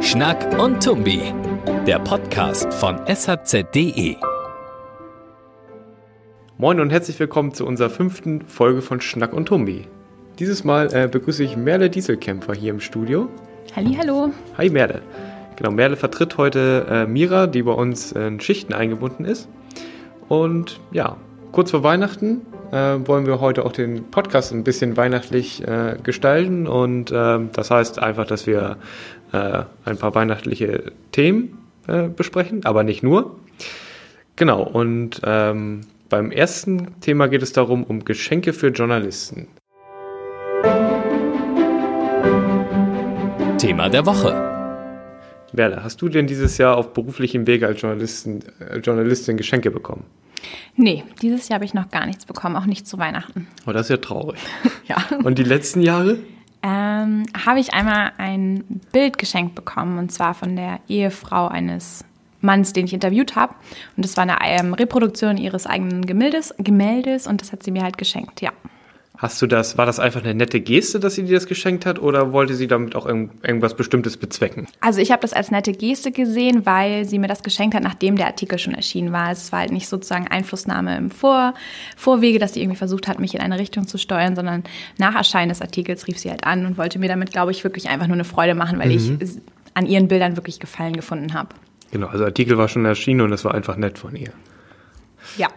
Schnack und Tumbi, der Podcast von shz.de. Moin und herzlich willkommen zu unserer fünften Folge von Schnack und Tumbi. Dieses Mal äh, begrüße ich Merle Dieselkämpfer hier im Studio. Hallo. Hi Merle. Genau, Merle vertritt heute äh, Mira, die bei uns in Schichten eingebunden ist. Und ja, kurz vor Weihnachten äh, wollen wir heute auch den Podcast ein bisschen weihnachtlich äh, gestalten. Und ähm, das heißt einfach, dass wir äh, ein paar weihnachtliche Themen äh, besprechen, aber nicht nur. Genau, und ähm, beim ersten Thema geht es darum, um Geschenke für Journalisten. Thema der Woche. Werle, hast du denn dieses Jahr auf beruflichem Wege als Journalistin, äh, Journalistin Geschenke bekommen? Nee, dieses Jahr habe ich noch gar nichts bekommen, auch nicht zu Weihnachten. Oh, das ist ja traurig. Ja. Und die letzten Jahre? Ähm, habe ich einmal ein Bild geschenkt bekommen und zwar von der Ehefrau eines Manns, den ich interviewt habe. Und das war eine ähm, Reproduktion ihres eigenen Gemäldes, Gemäldes und das hat sie mir halt geschenkt, ja. Hast du das, war das einfach eine nette Geste, dass sie dir das geschenkt hat oder wollte sie damit auch irgend, irgendwas Bestimmtes bezwecken? Also ich habe das als nette Geste gesehen, weil sie mir das geschenkt hat, nachdem der Artikel schon erschienen war. Es war halt nicht sozusagen Einflussnahme im Vor Vorwege, dass sie irgendwie versucht hat, mich in eine Richtung zu steuern, sondern nach Erscheinen des Artikels rief sie halt an und wollte mir damit, glaube ich, wirklich einfach nur eine Freude machen, weil mhm. ich an ihren Bildern wirklich Gefallen gefunden habe. Genau, also der Artikel war schon erschienen und es war einfach nett von ihr. Ja.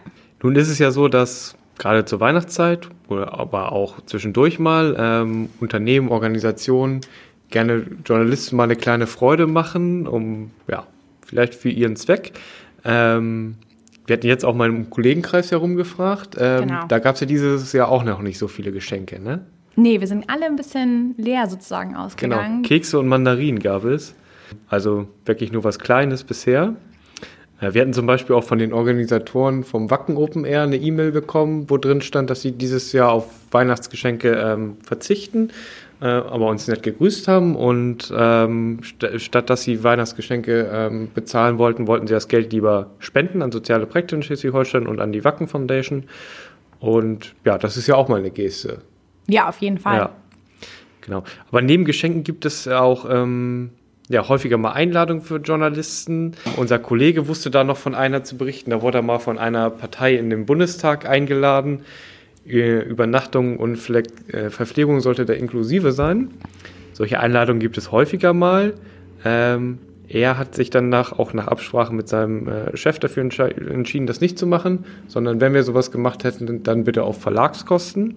Nun ist es ja so, dass gerade zur Weihnachtszeit oder aber auch zwischendurch mal ähm, Unternehmen, Organisationen gerne Journalisten mal eine kleine Freude machen, um ja, vielleicht für ihren Zweck. Ähm, wir hatten jetzt auch mal im Kollegenkreis herumgefragt. Ähm, genau. Da gab es ja dieses Jahr auch noch nicht so viele Geschenke, ne? Nee, wir sind alle ein bisschen leer sozusagen ausgegangen. Genau, Kekse und Mandarinen gab es. Also wirklich nur was Kleines bisher. Wir hatten zum Beispiel auch von den Organisatoren vom Wacken Open Air eine E-Mail bekommen, wo drin stand, dass sie dieses Jahr auf Weihnachtsgeschenke ähm, verzichten, äh, aber uns nicht gegrüßt haben und ähm, st statt dass sie Weihnachtsgeschenke ähm, bezahlen wollten, wollten sie das Geld lieber spenden an soziale Projekte in Schleswig-Holstein und an die Wacken Foundation. Und ja, das ist ja auch mal eine Geste. Ja, auf jeden Fall. Ja, genau. Aber neben Geschenken gibt es auch ähm, ja, häufiger mal Einladungen für Journalisten. Unser Kollege wusste da noch von einer zu berichten. Da wurde er mal von einer Partei in den Bundestag eingeladen. Übernachtung und äh, Verpflegung sollte da inklusive sein. Solche Einladungen gibt es häufiger mal. Ähm, er hat sich dann auch nach Absprache mit seinem äh, Chef dafür entschieden, das nicht zu machen, sondern wenn wir sowas gemacht hätten, dann bitte auf Verlagskosten.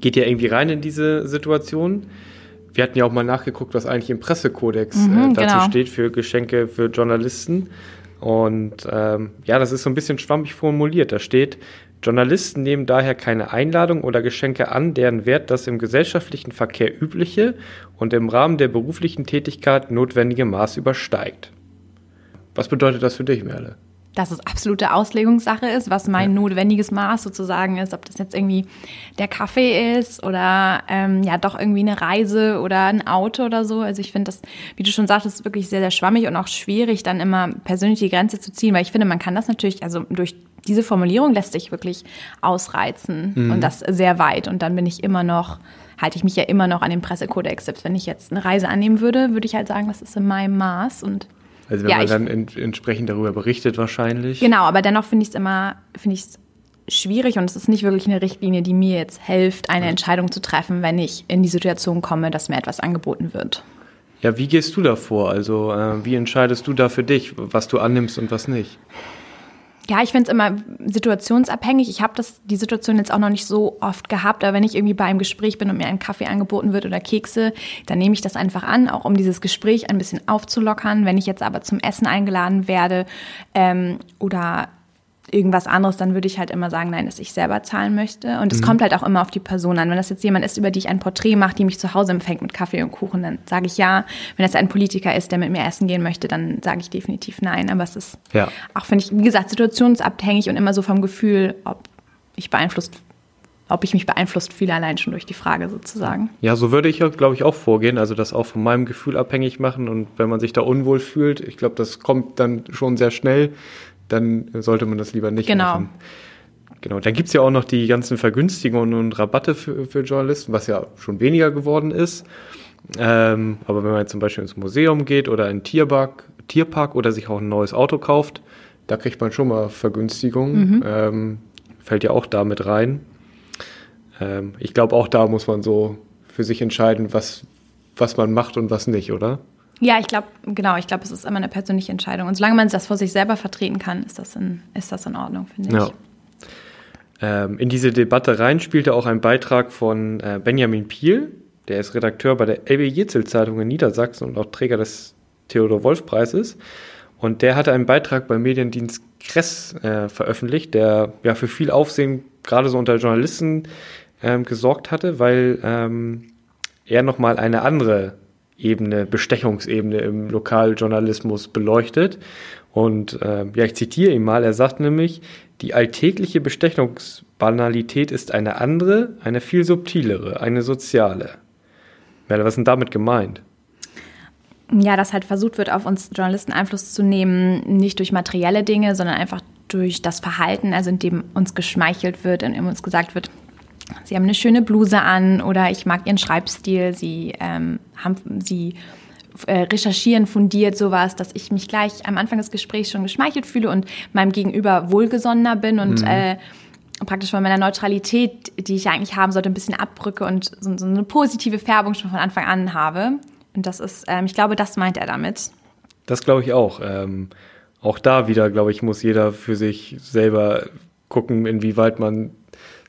Geht ja irgendwie rein in diese Situation. Wir hatten ja auch mal nachgeguckt, was eigentlich im Pressekodex mhm, äh, dazu genau. steht für Geschenke für Journalisten. Und ähm, ja, das ist so ein bisschen schwammig formuliert. Da steht, Journalisten nehmen daher keine Einladung oder Geschenke an, deren Wert das im gesellschaftlichen Verkehr übliche und im Rahmen der beruflichen Tätigkeit notwendige Maß übersteigt. Was bedeutet das für dich, Merle? Dass es absolute Auslegungssache ist, was mein ja. notwendiges Maß sozusagen ist, ob das jetzt irgendwie der Kaffee ist oder ähm, ja doch irgendwie eine Reise oder ein Auto oder so. Also ich finde das, wie du schon sagtest, wirklich sehr, sehr schwammig und auch schwierig, dann immer persönlich die Grenze zu ziehen, weil ich finde, man kann das natürlich, also durch diese Formulierung lässt sich wirklich ausreizen mhm. und das sehr weit. Und dann bin ich immer noch, halte ich mich ja immer noch an den Pressekodex. Selbst wenn ich jetzt eine Reise annehmen würde, würde ich halt sagen, das ist in meinem Maß und also wenn ja, man dann in, entsprechend darüber berichtet wahrscheinlich. Genau, aber dennoch finde ich es immer, finde ich schwierig und es ist nicht wirklich eine Richtlinie, die mir jetzt hilft, eine Entscheidung zu treffen, wenn ich in die Situation komme, dass mir etwas angeboten wird. Ja, wie gehst du da vor? Also äh, wie entscheidest du da für dich, was du annimmst und was nicht? Ja, ich finde es immer situationsabhängig. Ich habe die Situation jetzt auch noch nicht so oft gehabt, aber wenn ich irgendwie bei einem Gespräch bin und mir ein Kaffee angeboten wird oder Kekse, dann nehme ich das einfach an, auch um dieses Gespräch ein bisschen aufzulockern. Wenn ich jetzt aber zum Essen eingeladen werde ähm, oder irgendwas anderes, dann würde ich halt immer sagen, nein, dass ich selber zahlen möchte. Und es mhm. kommt halt auch immer auf die Person an. Wenn das jetzt jemand ist, über die ich ein Porträt mache, die mich zu Hause empfängt mit Kaffee und Kuchen, dann sage ich ja. Wenn das ein Politiker ist, der mit mir essen gehen möchte, dann sage ich definitiv nein. Aber es ist ja. auch, finde ich, wie gesagt, situationsabhängig und immer so vom Gefühl, ob ich beeinflusst ob ich mich beeinflusst fühle, allein schon durch die Frage sozusagen. Ja, so würde ich, glaube ich, auch vorgehen. Also das auch von meinem Gefühl abhängig machen. Und wenn man sich da unwohl fühlt, ich glaube, das kommt dann schon sehr schnell, dann sollte man das lieber nicht genau. machen. Genau, dann gibt es ja auch noch die ganzen Vergünstigungen und Rabatte für, für Journalisten, was ja schon weniger geworden ist. Ähm, aber wenn man jetzt zum Beispiel ins Museum geht oder in Tierpark, Tierpark oder sich auch ein neues Auto kauft, da kriegt man schon mal Vergünstigungen. Mhm. Ähm, fällt ja auch damit rein. Ähm, ich glaube, auch da muss man so für sich entscheiden, was, was man macht und was nicht, oder? Ja, ich glaube, genau, ich glaube, es ist immer eine persönliche Entscheidung. Und solange man das vor sich selber vertreten kann, ist das in, ist das in Ordnung, finde ich. Ja. Ähm, in diese Debatte rein spielte auch ein Beitrag von äh, Benjamin Piel, der ist Redakteur bei der LB Jetzel Zeitung in Niedersachsen und auch Träger des Theodor Wolf Preises. Und der hatte einen Beitrag beim Mediendienst Kress äh, veröffentlicht, der ja für viel Aufsehen gerade so unter Journalisten ähm, gesorgt hatte, weil ähm, er nochmal eine andere Ebene, Bestechungsebene im Lokaljournalismus beleuchtet. Und äh, ja, ich zitiere ihn mal, er sagt nämlich, die alltägliche Bestechungsbanalität ist eine andere, eine viel subtilere, eine soziale. Merle, was ist denn damit gemeint? Ja, dass halt versucht wird, auf uns Journalisten Einfluss zu nehmen, nicht durch materielle Dinge, sondern einfach durch das Verhalten, also indem uns geschmeichelt wird, indem uns gesagt wird, Sie haben eine schöne Bluse an oder ich mag Ihren Schreibstil, Sie ähm, haben, Sie äh, recherchieren fundiert sowas, dass ich mich gleich am Anfang des Gesprächs schon geschmeichelt fühle und meinem Gegenüber wohlgesonnener bin und mhm. äh, praktisch von meiner Neutralität, die ich eigentlich haben sollte, ein bisschen abbrücke und so, so eine positive Färbung schon von Anfang an habe. Und das ist, ähm, ich glaube, das meint er damit. Das glaube ich auch. Ähm, auch da wieder, glaube ich, muss jeder für sich selber gucken, inwieweit man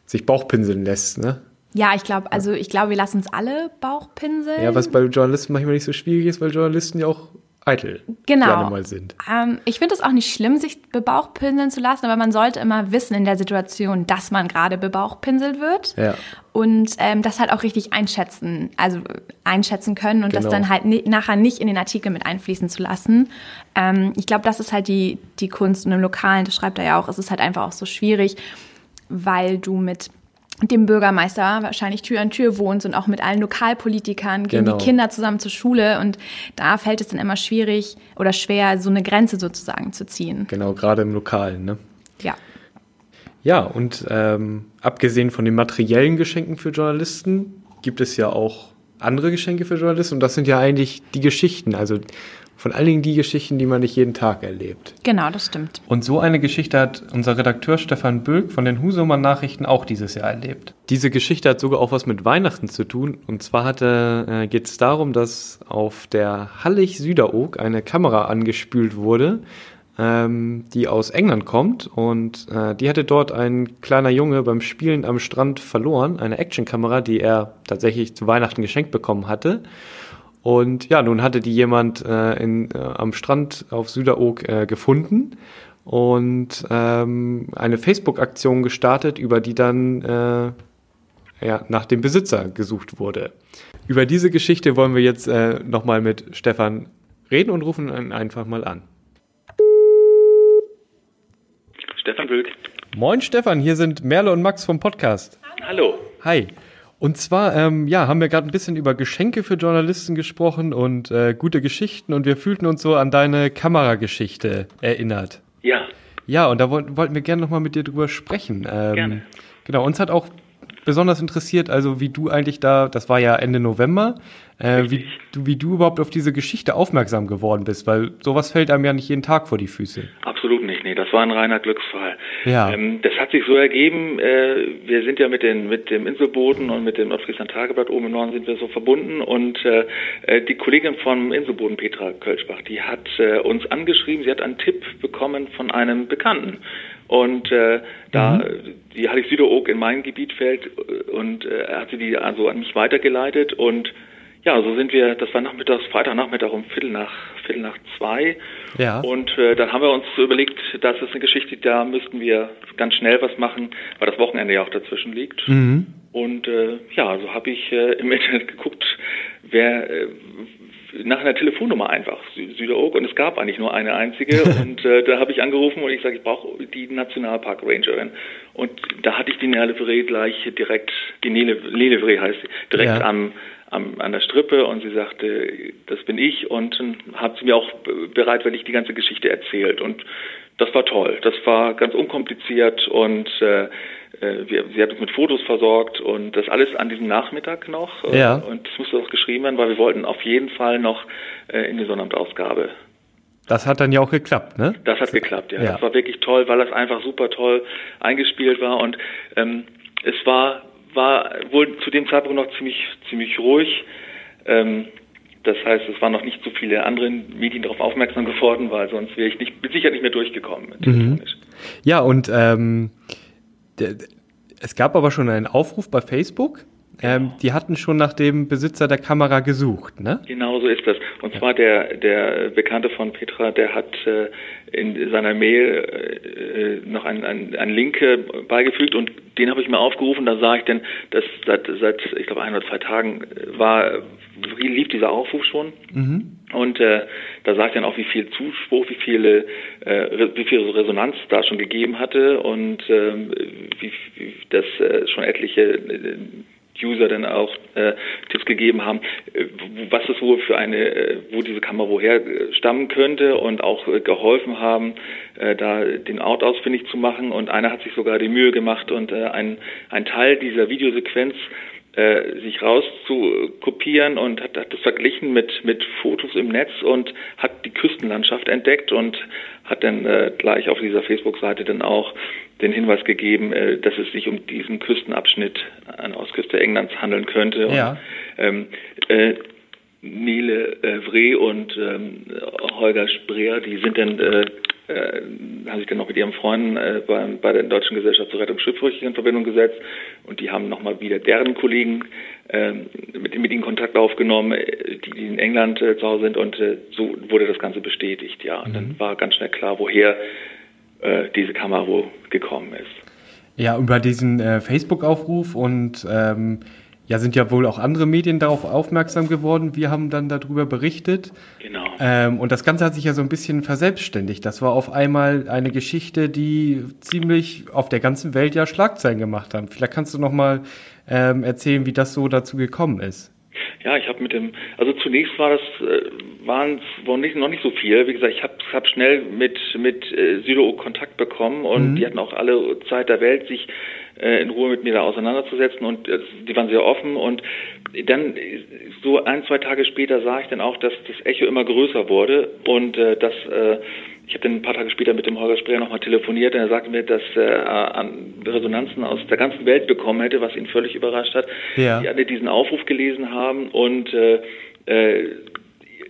sich Bauchpinseln lässt, ne? Ja, ich glaube, also ich glaube, wir lassen uns alle Bauchpinseln. Ja, was bei Journalisten manchmal nicht so schwierig ist, weil Journalisten ja auch eitel genau. gerne mal sind. Ähm, ich finde es auch nicht schlimm, sich bebauchpinseln zu lassen, aber man sollte immer wissen in der Situation, dass man gerade bebauchpinselt wird. Ja. Und ähm, das halt auch richtig einschätzen, also einschätzen können und genau. das dann halt nachher nicht in den Artikel mit einfließen zu lassen. Ähm, ich glaube, das ist halt die, die Kunst und im Lokalen, das schreibt er ja auch, es ist halt einfach auch so schwierig, weil du mit dem Bürgermeister wahrscheinlich Tür an Tür wohnst und auch mit allen Lokalpolitikern gehen genau. die Kinder zusammen zur Schule und da fällt es dann immer schwierig oder schwer, so eine Grenze sozusagen zu ziehen. Genau, gerade im Lokalen, ne? Ja. Ja, und ähm, abgesehen von den materiellen Geschenken für Journalisten gibt es ja auch andere Geschenke für Journalisten und das sind ja eigentlich die Geschichten, also von allen Dingen die Geschichten, die man nicht jeden Tag erlebt. Genau, das stimmt. Und so eine Geschichte hat unser Redakteur Stefan Böck von den Husumer Nachrichten auch dieses Jahr erlebt. Diese Geschichte hat sogar auch was mit Weihnachten zu tun. Und zwar äh, geht es darum, dass auf der Hallig Süderoog eine Kamera angespült wurde, ähm, die aus England kommt. Und äh, die hatte dort ein kleiner Junge beim Spielen am Strand verloren. Eine Actionkamera, die er tatsächlich zu Weihnachten geschenkt bekommen hatte. Und ja, nun hatte die jemand äh, in, äh, am Strand auf Süderoog äh, gefunden und ähm, eine Facebook-Aktion gestartet, über die dann äh, ja, nach dem Besitzer gesucht wurde. Über diese Geschichte wollen wir jetzt äh, nochmal mit Stefan reden und rufen ihn einfach mal an. Stefan Wülk. Moin Stefan, hier sind Merle und Max vom Podcast. Hallo. Hi. Und zwar, ähm, ja, haben wir gerade ein bisschen über Geschenke für Journalisten gesprochen und äh, gute Geschichten und wir fühlten uns so an deine Kamerageschichte erinnert. Ja. Ja, und da wollten, wollten wir gerne nochmal mit dir drüber sprechen. Ähm, gerne. Genau, uns hat auch besonders interessiert, also wie du eigentlich da, das war ja Ende November, äh, wie, du, wie du überhaupt auf diese Geschichte aufmerksam geworden bist, weil sowas fällt einem ja nicht jeden Tag vor die Füße. Absolut nicht, nee, das war ein reiner Glücksfall. Ja. Ähm, das hat sich so ergeben, äh, wir sind ja mit, den, mit dem Inselboden und mit dem Nordfriesland Tageblatt oben im Norden sind wir so verbunden und äh, äh, die Kollegin vom Inselboden, Petra Kölschbach, die hat äh, uns angeschrieben, sie hat einen Tipp bekommen von einem Bekannten. Und äh, da mhm. die Hallig Süderoog in mein Gebiet fällt und äh, er hat sie die also an mich weitergeleitet und ja, so sind wir, das war nachmittags, Freitagnachmittag um Viertel nach, Viertel nach zwei. Ja. Und äh, dann haben wir uns überlegt, das ist eine Geschichte, da müssten wir ganz schnell was machen, weil das Wochenende ja auch dazwischen liegt. Mhm. Und äh, ja, so habe ich äh, im Internet geguckt, wer äh, nach einer Telefonnummer einfach, Süderoog, und es gab eigentlich nur eine einzige. und äh, da habe ich angerufen und ich sage, ich brauche die Nationalpark Rangerin. Und da hatte ich die Nele gleich direkt, die Nele, Nele heißt sie, direkt ja. am am, an der Strippe und sie sagte, das bin ich und hat sie mir auch bereitwillig die ganze Geschichte erzählt und das war toll. Das war ganz unkompliziert und äh, äh, wir, sie hat uns mit Fotos versorgt und das alles an diesem Nachmittag noch. Ja. Und es musste auch geschrieben werden, weil wir wollten auf jeden Fall noch äh, in die Sonnabend-Ausgabe. Das hat dann ja auch geklappt, ne? Das hat geklappt, ja. ja. Das war wirklich toll, weil das einfach super toll eingespielt war und ähm, es war war wohl zu dem Zeitpunkt noch ziemlich ziemlich ruhig. Ähm, das heißt, es waren noch nicht so viele andere Medien darauf aufmerksam geworden, weil sonst wäre ich nicht, Sicherheit nicht mehr durchgekommen. Mhm. Ja, und ähm, es gab aber schon einen Aufruf bei Facebook. Ähm, genau. die hatten schon nach dem Besitzer der Kamera gesucht, ne? Genau so ist das. Und ja. zwar der, der Bekannte von Petra, der hat äh, in seiner Mail äh, noch einen, einen, einen Link äh, beigefügt und den habe ich mir aufgerufen. Da sah ich denn, dass seit, seit ich glaube, ein oder zwei Tagen war, lief dieser Aufruf schon. Mhm. Und äh, da sah ich dann auch, wie viel Zuspruch, wie viele, äh, wie viel Resonanz da schon gegeben hatte und ähm, wie, wie das äh, schon etliche äh, User dann auch äh, Tipps gegeben haben, äh, was es wohl für eine, äh, wo diese Kamera woher äh, stammen könnte und auch äh, geholfen haben, äh, da den Ort ausfindig zu machen. Und einer hat sich sogar die Mühe gemacht und äh, ein, ein Teil dieser Videosequenz äh, sich rauszukopieren und hat, hat das verglichen mit, mit Fotos im Netz und hat die Küstenlandschaft entdeckt und hat dann äh, gleich auf dieser Facebook-Seite dann auch den Hinweis gegeben, äh, dass es sich um diesen Küstenabschnitt an der Ostküste Englands handeln könnte. Ja. Und, ähm, äh, Nele äh, Vre und ähm, Holger Spreer, die sind dann äh, äh, haben sich dann noch mit ihren Freunden äh, bei, bei der Deutschen Gesellschaft zur Rettung Schiffbrüchigen in Verbindung gesetzt und die haben nochmal wieder deren Kollegen äh, mit, mit ihnen Kontakt aufgenommen, äh, die, die in England äh, zu Hause sind und äh, so wurde das Ganze bestätigt, ja. Und mhm. dann war ganz schnell klar, woher äh, diese Kamera wohl gekommen ist. Ja, über diesen Facebook-Aufruf und ähm, ja, sind ja wohl auch andere Medien darauf aufmerksam geworden. Wir haben dann darüber berichtet. Genau. Ähm, und das Ganze hat sich ja so ein bisschen verselbstständigt. Das war auf einmal eine Geschichte, die ziemlich auf der ganzen Welt ja Schlagzeilen gemacht haben. Vielleicht kannst du noch mal ähm, erzählen, wie das so dazu gekommen ist. Ja, ich habe mit dem, also zunächst war das, äh, waren es nicht, noch nicht so viel. Wie gesagt, ich habe hab schnell mit mit äh, Kontakt bekommen und mhm. die hatten auch alle Zeit der Welt, sich in Ruhe mit mir da auseinanderzusetzen und äh, die waren sehr offen und dann so ein, zwei Tage später sah ich dann auch, dass das Echo immer größer wurde und äh, dass äh, ich habe dann ein paar Tage später mit dem Holger Spreer nochmal telefoniert und er sagte mir, dass er an Resonanzen aus der ganzen Welt bekommen hätte, was ihn völlig überrascht hat. Ja. Die alle diesen Aufruf gelesen haben und äh, äh,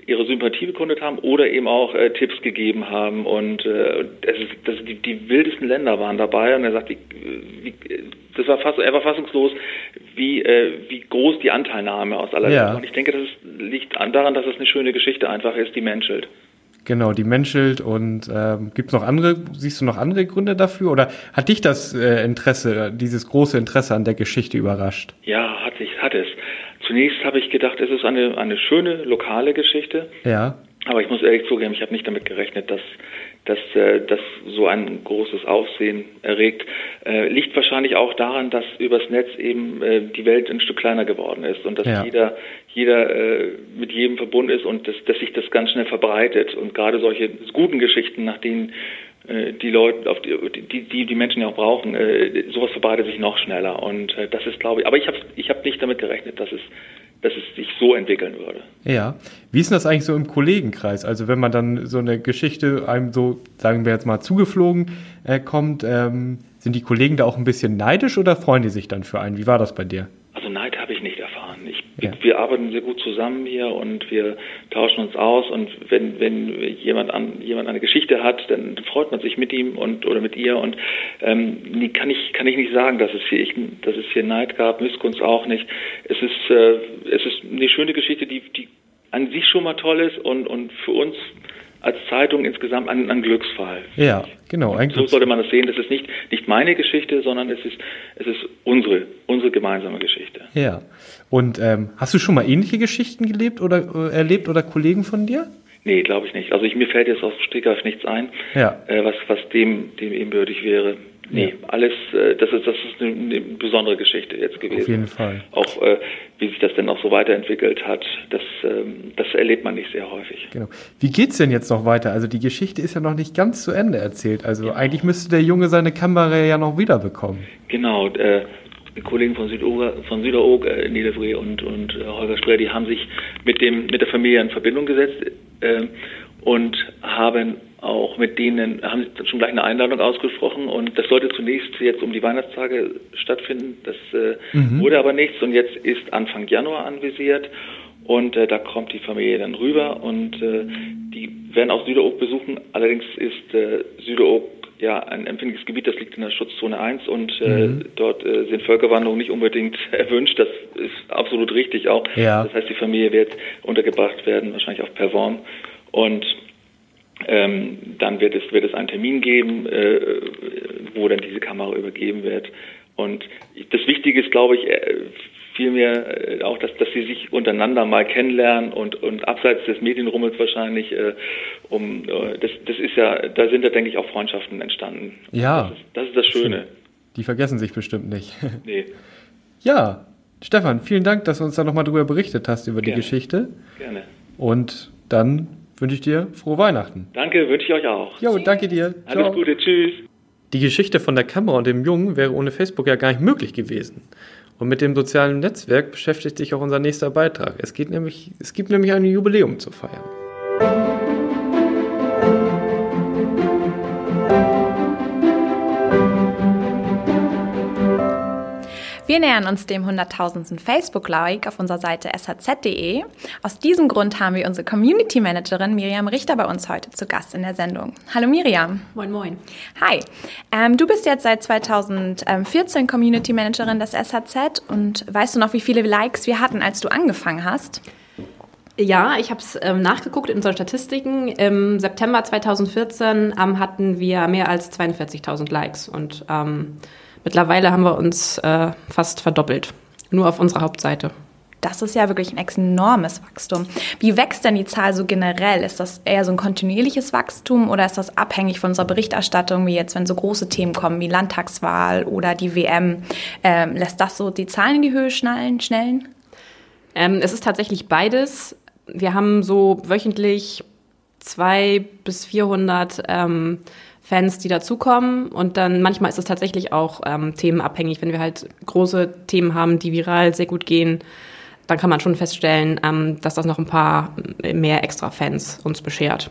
ihre Sympathie bekundet haben oder eben auch äh, Tipps gegeben haben und äh, das ist, das, die, die wildesten Länder waren dabei und er sagt, wie, wie, das war fast, er war fassungslos, wie, äh, wie groß die Anteilnahme aus aller ja. Welt. Und ich denke, das ist, liegt daran, dass es eine schöne Geschichte einfach ist, die menschelt. Genau, die menschelt und ähm, gibt es noch andere, siehst du noch andere Gründe dafür oder hat dich das äh, Interesse, dieses große Interesse an der Geschichte überrascht? Ja, hat, sich, hat es. Zunächst habe ich gedacht, es ist eine, eine schöne lokale Geschichte. Ja. Aber ich muss ehrlich zugeben, ich habe nicht damit gerechnet, dass, dass äh, das so ein großes Aufsehen erregt. Äh, liegt wahrscheinlich auch daran, dass übers Netz eben äh, die Welt ein Stück kleiner geworden ist und dass ja. jeder, jeder äh, mit jedem verbunden ist und dass, dass sich das ganz schnell verbreitet. Und gerade solche guten Geschichten, nach denen die Leute, auf die, die, die Menschen ja auch brauchen, äh, sowas verbreitet sich noch schneller. Und äh, das ist, glaube ich, aber ich habe ich hab nicht damit gerechnet, dass es, dass es sich so entwickeln würde. Ja. Wie ist denn das eigentlich so im Kollegenkreis? Also wenn man dann so eine Geschichte einem so, sagen wir jetzt mal, zugeflogen äh, kommt, ähm, sind die Kollegen da auch ein bisschen neidisch oder freuen die sich dann für einen? Wie war das bei dir? Also Neid habe ich nicht ja. Wir arbeiten sehr gut zusammen hier und wir tauschen uns aus und wenn, wenn jemand an, jemand eine Geschichte hat, dann freut man sich mit ihm und oder mit ihr und ähm, kann ich kann ich nicht sagen, dass es hier ich, dass es hier Neid gab, Missgunst auch nicht. Es ist äh, es ist eine schöne Geschichte, die die an sich schon mal toll ist und und für uns als Zeitung insgesamt ein, ein Glücksfall. Ja, genau. Ein so sollte man das sehen. Das ist nicht, nicht meine Geschichte, sondern es ist, es ist unsere, unsere gemeinsame Geschichte. Ja. Und ähm, hast du schon mal ähnliche Geschichten gelebt oder äh, erlebt oder Kollegen von dir? Nee, glaube ich nicht. Also ich, mir fällt jetzt aus Stegreif nichts ein, ja. äh, was, was dem, dem ebenbürtig wäre. nee, ja. alles, äh, das ist, das ist eine, eine, besondere Geschichte jetzt gewesen. Auf jeden Fall. Auch äh, wie sich das denn auch so weiterentwickelt hat, das, ähm, das erlebt man nicht sehr häufig. Genau. Wie geht's denn jetzt noch weiter? Also die Geschichte ist ja noch nicht ganz zu Ende erzählt. Also genau. eigentlich müsste der Junge seine Kamera ja noch wiederbekommen. Genau. Äh, die Kollegen von Süderoog, von Süderoog äh, Niedervre und, und äh, Holger Ströer, die haben sich mit, dem, mit der Familie in Verbindung gesetzt äh, und haben auch mit denen, haben schon gleich eine Einladung ausgesprochen und das sollte zunächst jetzt um die Weihnachtstage stattfinden. Das äh, mhm. wurde aber nichts und jetzt ist Anfang Januar anvisiert und äh, da kommt die Familie dann rüber und äh, die werden auch Süderoog besuchen. Allerdings ist äh, Süderoog ja ein empfindliches Gebiet, das liegt in der Schutzzone 1 und äh, mhm. dort äh, sind Völkerwanderungen nicht unbedingt erwünscht. Das ist absolut richtig auch. Ja. Das heißt, die Familie wird untergebracht werden, wahrscheinlich auch per Worm. Und ähm, dann wird es, wird es einen Termin geben, äh, wo dann diese Kamera übergeben wird. Und das Wichtige ist, glaube ich, äh, vielmehr äh, auch, dass, dass sie sich untereinander mal kennenlernen und, und abseits des Medienrummels wahrscheinlich, äh, um äh, das, das ist ja, da sind ja, denke ich, auch Freundschaften entstanden. Ja. Das ist das, ist das Schöne. Die vergessen sich bestimmt nicht. Nee. Ja, Stefan, vielen Dank, dass du uns da nochmal drüber berichtet hast über Gerne. die Geschichte. Gerne. Und dann wünsche ich dir frohe Weihnachten. Danke, wünsche ich euch auch. Jo, danke dir. Ciao. Alles Gute, tschüss. Die Geschichte von der Kamera und dem Jungen wäre ohne Facebook ja gar nicht möglich gewesen. Und mit dem sozialen Netzwerk beschäftigt sich auch unser nächster Beitrag. Es, geht nämlich, es gibt nämlich ein Jubiläum zu feiern. Wir nähern uns dem 100.000. Facebook-Like auf unserer Seite shz.de. Aus diesem Grund haben wir unsere Community Managerin Miriam Richter bei uns heute zu Gast in der Sendung. Hallo Miriam. Moin, moin. Hi. Ähm, du bist jetzt seit 2014 Community Managerin des SHZ und weißt du noch, wie viele Likes wir hatten, als du angefangen hast? Ja, ich habe es ähm, nachgeguckt in unseren Statistiken. Im September 2014 ähm, hatten wir mehr als 42.000 Likes und ähm, Mittlerweile haben wir uns äh, fast verdoppelt, nur auf unserer Hauptseite. Das ist ja wirklich ein enormes Wachstum. Wie wächst denn die Zahl so generell? Ist das eher so ein kontinuierliches Wachstum oder ist das abhängig von unserer Berichterstattung, wie jetzt, wenn so große Themen kommen wie Landtagswahl oder die WM? Ähm, lässt das so die Zahlen in die Höhe schnallen, schnellen? Ähm, es ist tatsächlich beides. Wir haben so wöchentlich zwei bis 400 ähm, Fans, die dazukommen. Und dann manchmal ist es tatsächlich auch ähm, themenabhängig, wenn wir halt große Themen haben, die viral sehr gut gehen. Dann kann man schon feststellen, ähm, dass das noch ein paar mehr extra Fans uns beschert.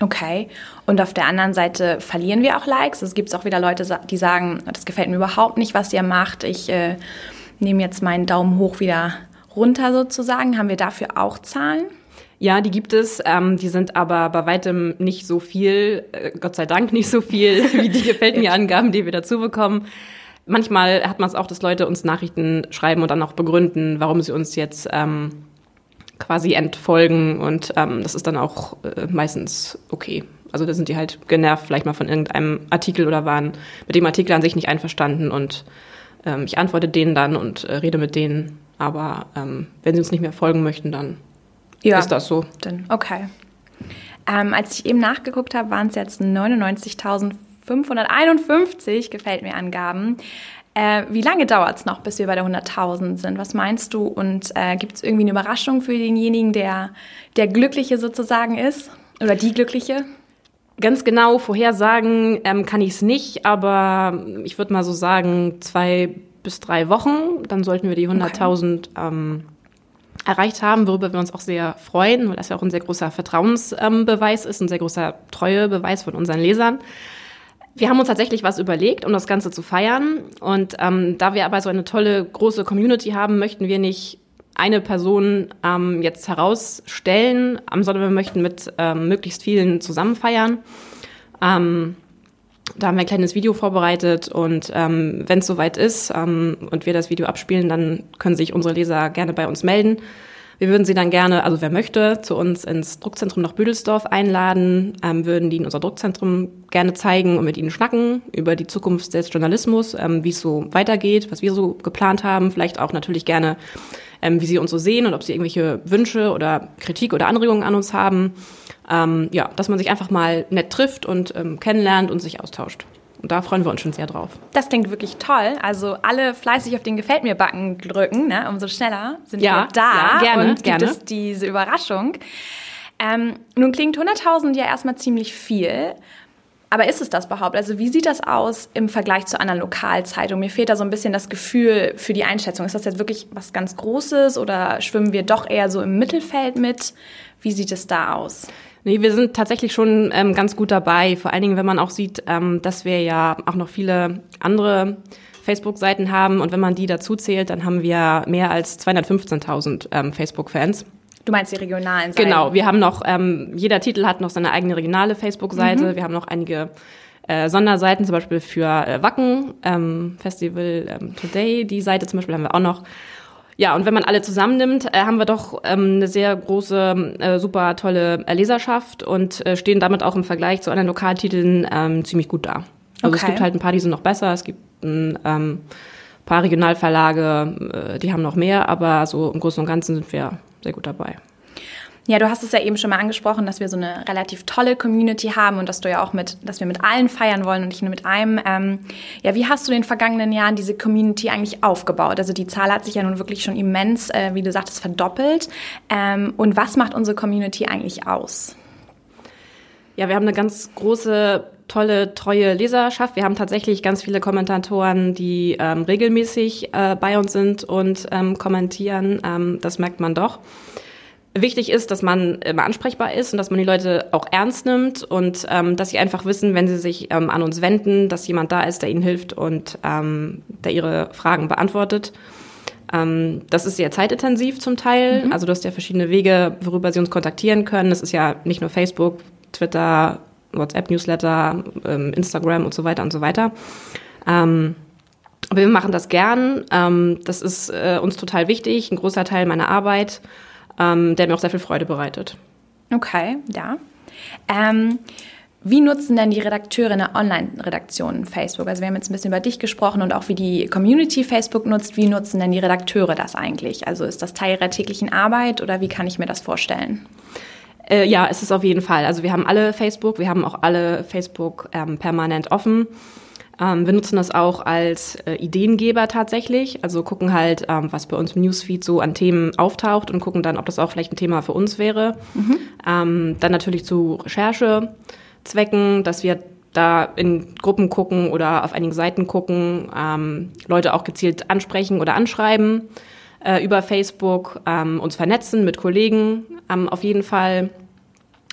Okay. Und auf der anderen Seite verlieren wir auch Likes. Es gibt auch wieder Leute, die sagen, das gefällt mir überhaupt nicht, was ihr macht. Ich äh, nehme jetzt meinen Daumen hoch wieder runter sozusagen. Haben wir dafür auch Zahlen? Ja, die gibt es. Ähm, die sind aber bei weitem nicht so viel, äh, Gott sei Dank nicht so viel, wie die gefällt mir Angaben, die wir dazu bekommen. Manchmal hat man es auch, dass Leute uns Nachrichten schreiben und dann auch begründen, warum sie uns jetzt ähm, quasi entfolgen. Und ähm, das ist dann auch äh, meistens okay. Also da sind die halt genervt, vielleicht mal von irgendeinem Artikel oder waren mit dem Artikel an sich nicht einverstanden. Und ähm, ich antworte denen dann und äh, rede mit denen. Aber ähm, wenn sie uns nicht mehr folgen möchten, dann ja, ist das so. Dann, okay. Ähm, als ich eben nachgeguckt habe, waren es jetzt 99.551, gefällt mir Angaben. Äh, wie lange dauert es noch, bis wir bei der 100.000 sind? Was meinst du? Und äh, gibt es irgendwie eine Überraschung für denjenigen, der der Glückliche sozusagen ist? Oder die Glückliche? Ganz genau vorhersagen ähm, kann ich es nicht, aber ich würde mal so sagen, zwei bis drei Wochen, dann sollten wir die 100.000 okay. ähm, erreicht haben, worüber wir uns auch sehr freuen, weil das ja auch ein sehr großer Vertrauensbeweis ist, ein sehr großer Treuebeweis von unseren Lesern. Wir haben uns tatsächlich was überlegt, um das Ganze zu feiern. Und ähm, da wir aber so eine tolle große Community haben, möchten wir nicht eine Person ähm, jetzt herausstellen, sondern wir möchten mit ähm, möglichst vielen zusammen feiern. Ähm, da haben wir ein kleines Video vorbereitet und ähm, wenn es soweit ist ähm, und wir das Video abspielen, dann können sich unsere Leser gerne bei uns melden. Wir würden sie dann gerne, also wer möchte, zu uns ins Druckzentrum nach Büdelsdorf einladen, ähm, würden die in unser Druckzentrum gerne zeigen und mit ihnen schnacken über die Zukunft des Journalismus, ähm, wie es so weitergeht, was wir so geplant haben, vielleicht auch natürlich gerne, ähm, wie sie uns so sehen und ob sie irgendwelche Wünsche oder Kritik oder Anregungen an uns haben ähm, ja, dass man sich einfach mal nett trifft und ähm, kennenlernt und sich austauscht. Und da freuen wir uns schon sehr drauf. Das klingt wirklich toll. Also alle fleißig auf den Gefällt mir Backen drücken, ne? umso schneller sind ja, wir da ja, gerne, und gerne. gibt es diese Überraschung. Ähm, nun klingt 100.000 ja erstmal ziemlich viel. Aber ist es das überhaupt? Also wie sieht das aus im Vergleich zu anderen Lokalzeitungen? Mir fehlt da so ein bisschen das Gefühl für die Einschätzung. Ist das jetzt wirklich was ganz Großes oder schwimmen wir doch eher so im Mittelfeld mit? Wie sieht es da aus? Nee, wir sind tatsächlich schon ähm, ganz gut dabei. Vor allen Dingen, wenn man auch sieht, ähm, dass wir ja auch noch viele andere Facebook-Seiten haben. Und wenn man die dazu zählt, dann haben wir mehr als 215.000 ähm, Facebook-Fans. Du meinst die regionalen Seiten? Genau, wir haben noch, ähm, jeder Titel hat noch seine eigene regionale Facebook-Seite. Mhm. Wir haben noch einige äh, Sonderseiten, zum Beispiel für äh, Wacken, ähm, Festival ähm, Today, die Seite zum Beispiel haben wir auch noch. Ja, und wenn man alle zusammennimmt, äh, haben wir doch ähm, eine sehr große, äh, super tolle Leserschaft und äh, stehen damit auch im Vergleich zu anderen Lokaltiteln ähm, ziemlich gut da. Also okay. es gibt halt ein paar, die sind noch besser, es gibt ein ähm, paar Regionalverlage, äh, die haben noch mehr, aber so im Großen und Ganzen sind wir sehr gut dabei. Ja, du hast es ja eben schon mal angesprochen, dass wir so eine relativ tolle Community haben und dass du ja auch mit, dass wir mit allen feiern wollen und nicht nur mit einem. Ähm, ja, wie hast du in den vergangenen Jahren diese Community eigentlich aufgebaut? Also die Zahl hat sich ja nun wirklich schon immens, äh, wie du sagtest, verdoppelt. Ähm, und was macht unsere Community eigentlich aus? Ja, wir haben eine ganz große tolle, treue Leserschaft. Wir haben tatsächlich ganz viele Kommentatoren, die ähm, regelmäßig äh, bei uns sind und ähm, kommentieren. Ähm, das merkt man doch. Wichtig ist, dass man immer ansprechbar ist und dass man die Leute auch ernst nimmt und ähm, dass sie einfach wissen, wenn sie sich ähm, an uns wenden, dass jemand da ist, der ihnen hilft und ähm, der ihre Fragen beantwortet. Ähm, das ist sehr zeitintensiv zum Teil. Mhm. Also du hast ja verschiedene Wege, worüber sie uns kontaktieren können. Es ist ja nicht nur Facebook, Twitter, WhatsApp-Newsletter, ähm, Instagram und so weiter und so weiter. Ähm, aber wir machen das gern. Ähm, das ist äh, uns total wichtig, ein großer Teil meiner Arbeit ähm, der mir auch sehr viel Freude bereitet. Okay, ja. Ähm, wie nutzen denn die Redakteure in der Online-Redaktion Facebook? Also wir haben jetzt ein bisschen über dich gesprochen und auch wie die Community Facebook nutzt. Wie nutzen denn die Redakteure das eigentlich? Also ist das Teil ihrer täglichen Arbeit oder wie kann ich mir das vorstellen? Äh, ja, es ist auf jeden Fall. Also wir haben alle Facebook, wir haben auch alle Facebook ähm, permanent offen. Ähm, wir nutzen das auch als äh, Ideengeber tatsächlich. Also gucken halt, ähm, was bei uns im Newsfeed so an Themen auftaucht und gucken dann, ob das auch vielleicht ein Thema für uns wäre. Mhm. Ähm, dann natürlich zu Recherchezwecken, dass wir da in Gruppen gucken oder auf einigen Seiten gucken, ähm, Leute auch gezielt ansprechen oder anschreiben äh, über Facebook, ähm, uns vernetzen mit Kollegen ähm, auf jeden Fall.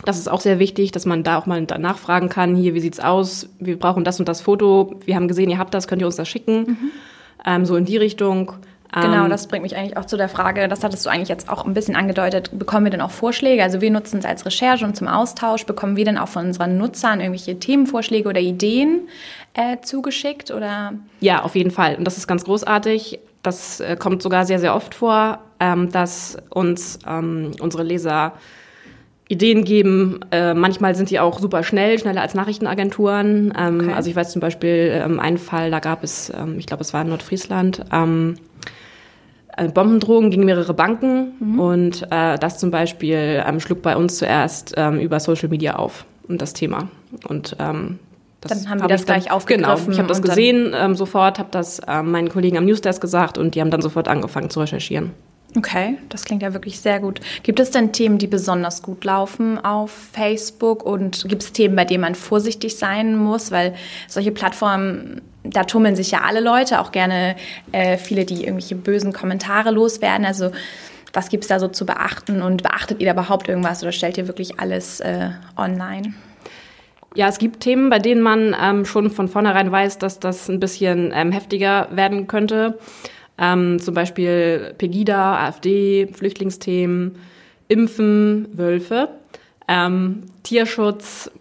Das ist auch sehr wichtig, dass man da auch mal nachfragen kann. Hier, wie sieht's aus? Wir brauchen das und das Foto. Wir haben gesehen, ihr habt das, könnt ihr uns das schicken? Mhm. Ähm, so in die Richtung. Genau, ähm, das bringt mich eigentlich auch zu der Frage, das hattest du eigentlich jetzt auch ein bisschen angedeutet, bekommen wir denn auch Vorschläge? Also wir nutzen es als Recherche und zum Austausch. Bekommen wir denn auch von unseren Nutzern irgendwelche Themenvorschläge oder Ideen äh, zugeschickt? Oder? Ja, auf jeden Fall. Und das ist ganz großartig. Das äh, kommt sogar sehr, sehr oft vor, ähm, dass uns ähm, unsere Leser Ideen geben. Äh, manchmal sind die auch super schnell, schneller als Nachrichtenagenturen. Ähm, okay. Also ich weiß zum Beispiel ähm, einen Fall, da gab es, ähm, ich glaube, es war in Nordfriesland, ähm, Bombendrohungen gegen mehrere Banken mhm. und äh, das zum Beispiel ähm, schlug bei uns zuerst ähm, über Social Media auf und das Thema und ähm, das dann haben wir hab das gleich dann, aufgegriffen. Genau, ich habe das gesehen ähm, sofort, habe das ähm, meinen Kollegen am Newsdesk gesagt und die haben dann sofort angefangen zu recherchieren. Okay, das klingt ja wirklich sehr gut. Gibt es denn Themen, die besonders gut laufen auf Facebook und gibt es Themen, bei denen man vorsichtig sein muss, weil solche Plattformen, da tummeln sich ja alle Leute, auch gerne äh, viele, die irgendwelche bösen Kommentare loswerden. Also was gibt es da so zu beachten und beachtet ihr da überhaupt irgendwas oder stellt ihr wirklich alles äh, online? Ja, es gibt Themen, bei denen man ähm, schon von vornherein weiß, dass das ein bisschen ähm, heftiger werden könnte. Ähm, zum Beispiel Pegida, AfD, Flüchtlingsthemen, Impfen, Wölfe, ähm, Tierschutz,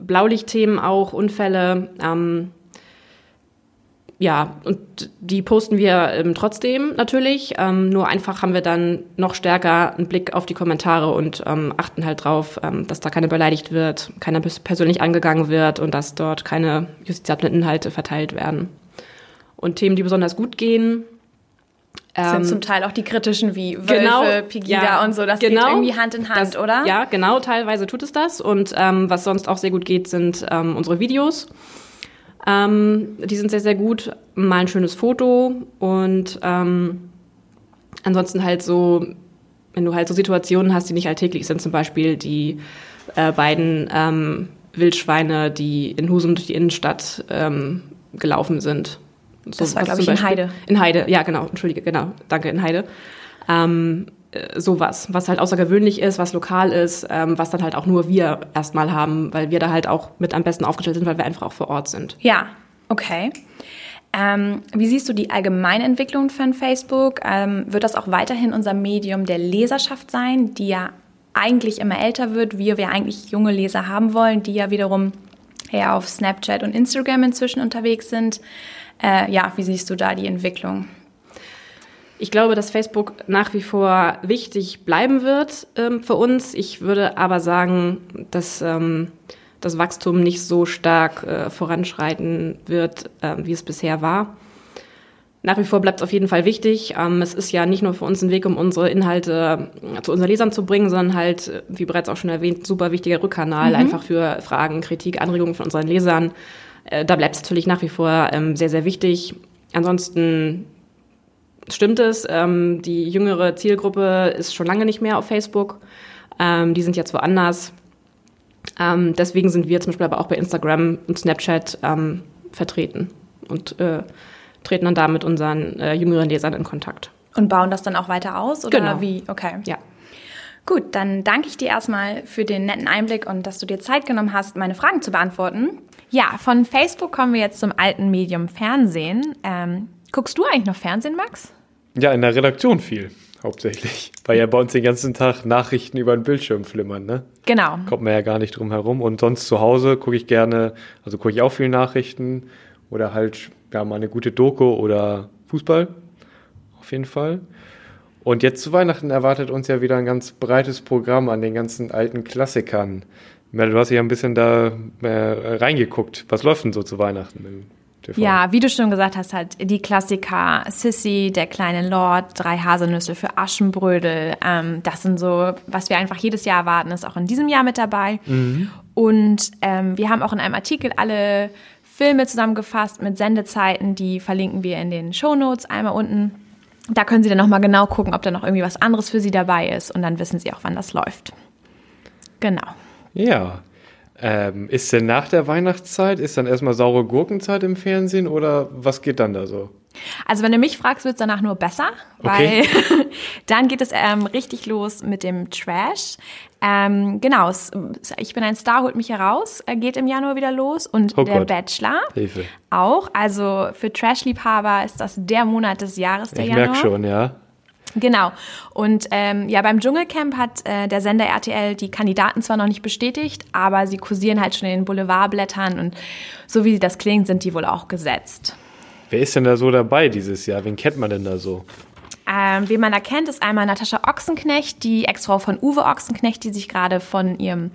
Blaulichtthemen auch, Unfälle. Ähm, ja, und die posten wir ähm, trotzdem natürlich. Ähm, nur einfach haben wir dann noch stärker einen Blick auf die Kommentare und ähm, achten halt drauf, ähm, dass da keiner beleidigt wird, keiner persönlich angegangen wird und dass dort keine justiziablen Inhalte verteilt werden. Und Themen, die besonders gut gehen, das sind ähm, zum Teil auch die kritischen wie Wölfe, genau, Pegida ja, und so. Das genau, geht irgendwie Hand in Hand, das, oder? Ja, genau. Teilweise tut es das. Und ähm, was sonst auch sehr gut geht, sind ähm, unsere Videos. Ähm, die sind sehr, sehr gut. Mal ein schönes Foto und ähm, ansonsten halt so, wenn du halt so Situationen hast, die nicht alltäglich sind, zum Beispiel die äh, beiden ähm, Wildschweine, die in Husum durch die Innenstadt gelaufen sind. So, das war, glaube ich, in Heide. In Heide, ja, genau. Entschuldige, genau. Danke, in Heide. Ähm, äh, sowas, was halt außergewöhnlich ist, was lokal ist, ähm, was dann halt auch nur wir erstmal haben, weil wir da halt auch mit am besten aufgestellt sind, weil wir einfach auch vor Ort sind. Ja, okay. Ähm, wie siehst du die allgemeine Entwicklung von Facebook? Ähm, wird das auch weiterhin unser Medium der Leserschaft sein, die ja eigentlich immer älter wird, wir wir eigentlich junge Leser haben wollen, die ja wiederum eher auf Snapchat und Instagram inzwischen unterwegs sind? Äh, ja, wie siehst du da die Entwicklung? Ich glaube, dass Facebook nach wie vor wichtig bleiben wird ähm, für uns. Ich würde aber sagen, dass ähm, das Wachstum nicht so stark äh, voranschreiten wird, äh, wie es bisher war. Nach wie vor bleibt es auf jeden Fall wichtig. Ähm, es ist ja nicht nur für uns ein Weg, um unsere Inhalte äh, zu unseren Lesern zu bringen, sondern halt, äh, wie bereits auch schon erwähnt, super wichtiger Rückkanal, mhm. einfach für Fragen, Kritik, Anregungen von unseren Lesern. Äh, da bleibt es natürlich nach wie vor ähm, sehr, sehr wichtig. Ansonsten stimmt es. Ähm, die jüngere Zielgruppe ist schon lange nicht mehr auf Facebook. Ähm, die sind jetzt woanders. Ähm, deswegen sind wir zum Beispiel aber auch bei Instagram und Snapchat ähm, vertreten und äh, treten dann da mit unseren äh, jüngeren Lesern in Kontakt. Und bauen das dann auch weiter aus? Oder genau. wie? Okay. Ja. Gut, dann danke ich dir erstmal für den netten Einblick und dass du dir Zeit genommen hast, meine Fragen zu beantworten. Ja, von Facebook kommen wir jetzt zum alten Medium Fernsehen. Ähm, guckst du eigentlich noch Fernsehen, Max? Ja, in der Redaktion viel, hauptsächlich. Weil ja bei uns den ganzen Tag Nachrichten über den Bildschirm flimmern, ne? Genau. Kommt man ja gar nicht drum herum. Und sonst zu Hause gucke ich gerne, also gucke ich auch viel Nachrichten oder halt ja, mal eine gute Doku oder Fußball. Auf jeden Fall. Und jetzt zu Weihnachten erwartet uns ja wieder ein ganz breites Programm an den ganzen alten Klassikern. Du hast ja ein bisschen da äh, reingeguckt. Was läuft denn so zu Weihnachten? TV. Ja, wie du schon gesagt hast, halt die Klassiker Sissy, der kleine Lord, drei Haselnüsse für Aschenbrödel. Ähm, das sind so, was wir einfach jedes Jahr erwarten, ist auch in diesem Jahr mit dabei. Mhm. Und ähm, wir haben auch in einem Artikel alle Filme zusammengefasst mit Sendezeiten, die verlinken wir in den Show Notes einmal unten. Da können Sie dann nochmal genau gucken, ob da noch irgendwie was anderes für Sie dabei ist und dann wissen Sie auch, wann das läuft. Genau. Ja, ähm, ist denn nach der Weihnachtszeit, ist dann erstmal saure Gurkenzeit im Fernsehen oder was geht dann da so? Also wenn du mich fragst, wird es danach nur besser, okay. weil dann geht es ähm, richtig los mit dem Trash. Ähm, genau, ich bin ein Star, holt mich heraus, äh, geht im Januar wieder los und oh der Gott. Bachelor Hilfe. auch. Also für Trash-Liebhaber ist das der Monat des Jahres, der ich Januar. Ich merke schon, ja. Genau. Und ähm, ja, beim Dschungelcamp hat äh, der Sender RTL die Kandidaten zwar noch nicht bestätigt, aber sie kursieren halt schon in den Boulevardblättern und so wie das klingt, sind die wohl auch gesetzt. Wer ist denn da so dabei dieses Jahr? Wen kennt man denn da so? Ähm, wen man da kennt, ist einmal Natascha Ochsenknecht, die Ex-Frau von Uwe Ochsenknecht, die sich gerade von ihrem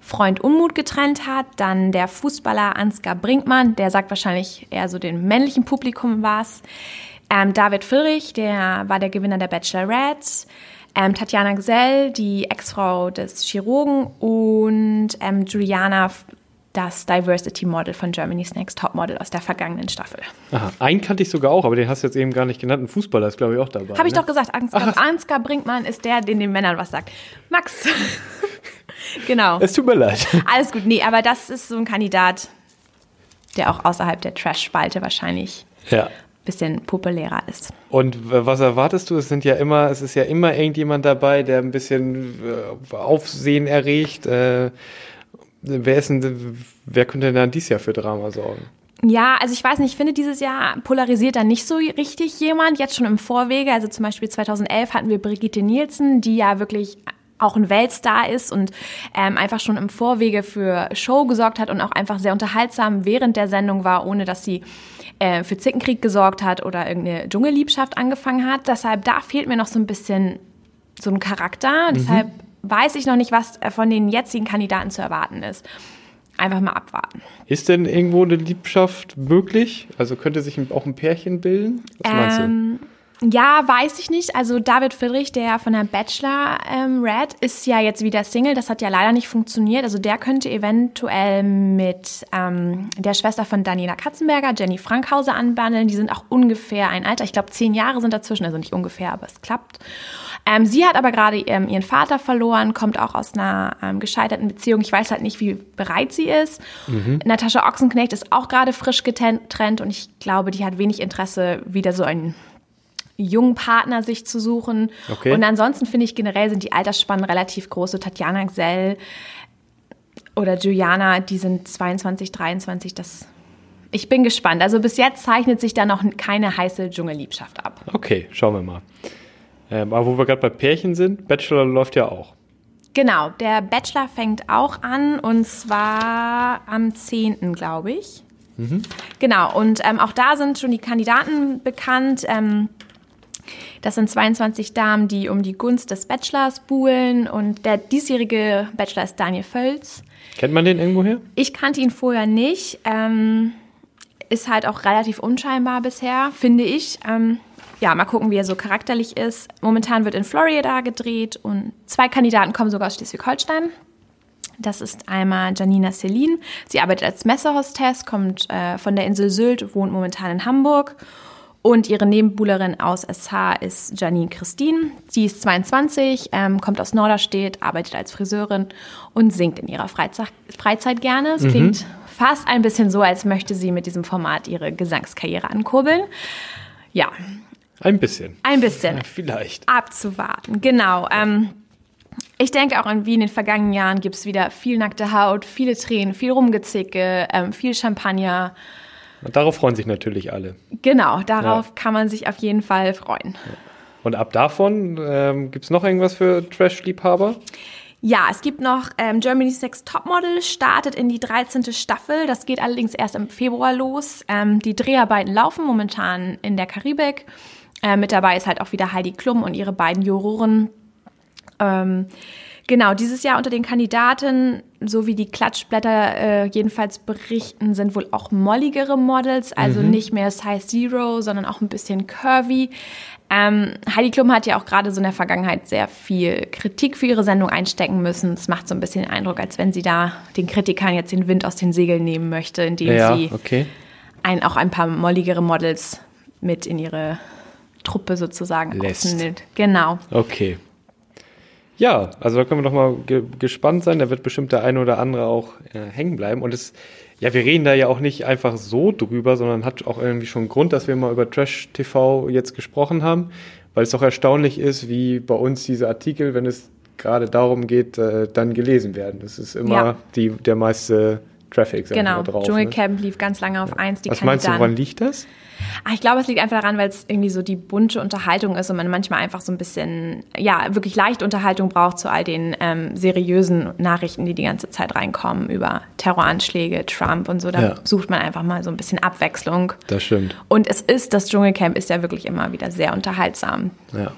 Freund Unmut getrennt hat. Dann der Fußballer Ansgar Brinkmann, der sagt wahrscheinlich eher so den männlichen Publikum was. Ähm, David Friedrich, der war der Gewinner der Bachelorette. Ähm, Tatjana Gesell, die Ex-Frau des Chirurgen und ähm, Juliana, das Diversity Model von Germany's Next Top Model aus der vergangenen Staffel. Aha, einen kannte ich sogar auch, aber den hast du jetzt eben gar nicht genannt. Ein Fußballer ist, glaube ich, auch dabei. Habe ich ne? doch gesagt, Ansgar, Ansgar Brinkmann ist der, den den Männern was sagt. Max. genau. Es tut mir leid. Alles gut, nee, aber das ist so ein Kandidat, der auch außerhalb der Trash-Spalte wahrscheinlich ja bisschen populärer ist. Und was erwartest du? Es sind ja immer, es ist ja immer irgendjemand dabei, der ein bisschen äh, Aufsehen erregt. Äh, wer ist denn, wer könnte denn dann dieses Jahr für Drama sorgen? Ja, also ich weiß nicht, ich finde dieses Jahr polarisiert da nicht so richtig jemand, jetzt schon im Vorwege. Also zum Beispiel 2011 hatten wir Brigitte Nielsen, die ja wirklich auch ein Weltstar ist und ähm, einfach schon im Vorwege für Show gesorgt hat und auch einfach sehr unterhaltsam während der Sendung war, ohne dass sie äh, für Zickenkrieg gesorgt hat oder irgendeine Dschungelliebschaft angefangen hat. Deshalb, da fehlt mir noch so ein bisschen so ein Charakter. Mhm. Deshalb weiß ich noch nicht, was von den jetzigen Kandidaten zu erwarten ist. Einfach mal abwarten. Ist denn irgendwo eine Liebschaft möglich? Also könnte sich auch ein Pärchen bilden? Was meinst du? Ja, weiß ich nicht. Also David Friedrich, der von der Bachelor ähm, Red, ist ja jetzt wieder Single. Das hat ja leider nicht funktioniert. Also der könnte eventuell mit ähm, der Schwester von Daniela Katzenberger, Jenny Frankhauser, anbandeln. Die sind auch ungefähr ein Alter. Ich glaube, zehn Jahre sind dazwischen. Also nicht ungefähr, aber es klappt. Ähm, sie hat aber gerade ähm, ihren Vater verloren, kommt auch aus einer ähm, gescheiterten Beziehung. Ich weiß halt nicht, wie bereit sie ist. Mhm. Natascha Ochsenknecht ist auch gerade frisch getrennt und ich glaube, die hat wenig Interesse, wieder so ein jungen Partner sich zu suchen. Okay. Und ansonsten finde ich generell sind die Altersspannen relativ groß. So Tatjana Gsell oder Juliana, die sind 22, 23. Das, ich bin gespannt. Also bis jetzt zeichnet sich da noch keine heiße Dschungelliebschaft ab. Okay, schauen wir mal. Ähm, aber wo wir gerade bei Pärchen sind, Bachelor läuft ja auch. Genau, der Bachelor fängt auch an und zwar am 10. glaube ich. Mhm. Genau, und ähm, auch da sind schon die Kandidaten bekannt. Ähm, das sind 22 Damen, die um die Gunst des Bachelors buhlen. Und der diesjährige Bachelor ist Daniel Völz. Kennt man den irgendwoher? Ich kannte ihn vorher nicht. Ähm, ist halt auch relativ unscheinbar bisher, finde ich. Ähm, ja, mal gucken, wie er so charakterlich ist. Momentan wird in Florida gedreht und zwei Kandidaten kommen sogar aus Schleswig-Holstein. Das ist einmal Janina Celine. Sie arbeitet als Messehostess, kommt äh, von der Insel Sylt, wohnt momentan in Hamburg. Und ihre Nebenbuhlerin aus SH ist Janine Christine. Sie ist 22, ähm, kommt aus Norderstedt, arbeitet als Friseurin und singt in ihrer Freizeit, Freizeit gerne. Es mhm. klingt fast ein bisschen so, als möchte sie mit diesem Format ihre Gesangskarriere ankurbeln. Ja. Ein bisschen. Ein bisschen. Ja, vielleicht. Abzuwarten, genau. Ähm, ich denke auch an wie in den vergangenen Jahren gibt es wieder viel nackte Haut, viele Tränen, viel Rumgezicke, ähm, viel Champagner. Und darauf freuen sich natürlich alle. Genau, darauf ja. kann man sich auf jeden Fall freuen. Und ab davon ähm, gibt es noch irgendwas für Trash-Liebhaber? Ja, es gibt noch ähm, Germany's Next Topmodel, startet in die 13. Staffel. Das geht allerdings erst im Februar los. Ähm, die Dreharbeiten laufen momentan in der Karibik. Äh, mit dabei ist halt auch wieder Heidi Klum und ihre beiden Juroren. Ähm, Genau, dieses Jahr unter den Kandidaten, so wie die Klatschblätter äh, jedenfalls berichten, sind wohl auch molligere Models, also mhm. nicht mehr Size Zero, sondern auch ein bisschen curvy. Ähm, Heidi Klum hat ja auch gerade so in der Vergangenheit sehr viel Kritik für ihre Sendung einstecken müssen. Es macht so ein bisschen den Eindruck, als wenn sie da den Kritikern jetzt den Wind aus den Segeln nehmen möchte, indem ja, sie okay. ein, auch ein paar molligere Models mit in ihre Truppe sozusagen Lässt. aufnimmt. Genau. Okay. Ja, also da können wir doch mal ge gespannt sein. Da wird bestimmt der eine oder andere auch äh, hängen bleiben. Und es, ja, wir reden da ja auch nicht einfach so drüber, sondern hat auch irgendwie schon Grund, dass wir mal über Trash TV jetzt gesprochen haben, weil es doch erstaunlich ist, wie bei uns diese Artikel, wenn es gerade darum geht, äh, dann gelesen werden. Das ist immer ja. die, der meiste Traffic genau. drauf. Genau, Dschungelcamp ne? lief ganz lange auf ja. eins. Die Was meinst du, woran liegt das? Ah, ich glaube, es liegt einfach daran, weil es irgendwie so die bunte Unterhaltung ist und man manchmal einfach so ein bisschen, ja, wirklich leicht Unterhaltung braucht zu all den ähm, seriösen Nachrichten, die die ganze Zeit reinkommen über Terroranschläge, Trump und so. Da ja. sucht man einfach mal so ein bisschen Abwechslung. Das stimmt. Und es ist, das Dschungelcamp ist ja wirklich immer wieder sehr unterhaltsam. Ja.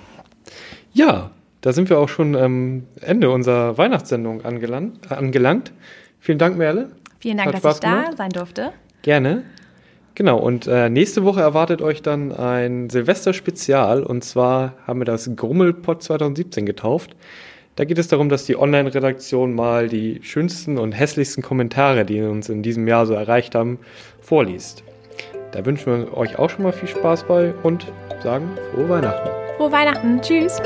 Ja, da sind wir auch schon am Ende unserer Weihnachtssendung angelangt. Vielen Dank, Merle. Vielen Dank, dass ich da sein durfte. Gerne. Genau, und äh, nächste Woche erwartet euch dann ein Silvester-Spezial. Und zwar haben wir das Grummelpot 2017 getauft. Da geht es darum, dass die Online-Redaktion mal die schönsten und hässlichsten Kommentare, die uns in diesem Jahr so erreicht haben, vorliest. Da wünschen wir euch auch schon mal viel Spaß bei und sagen frohe Weihnachten. Frohe Weihnachten. Tschüss.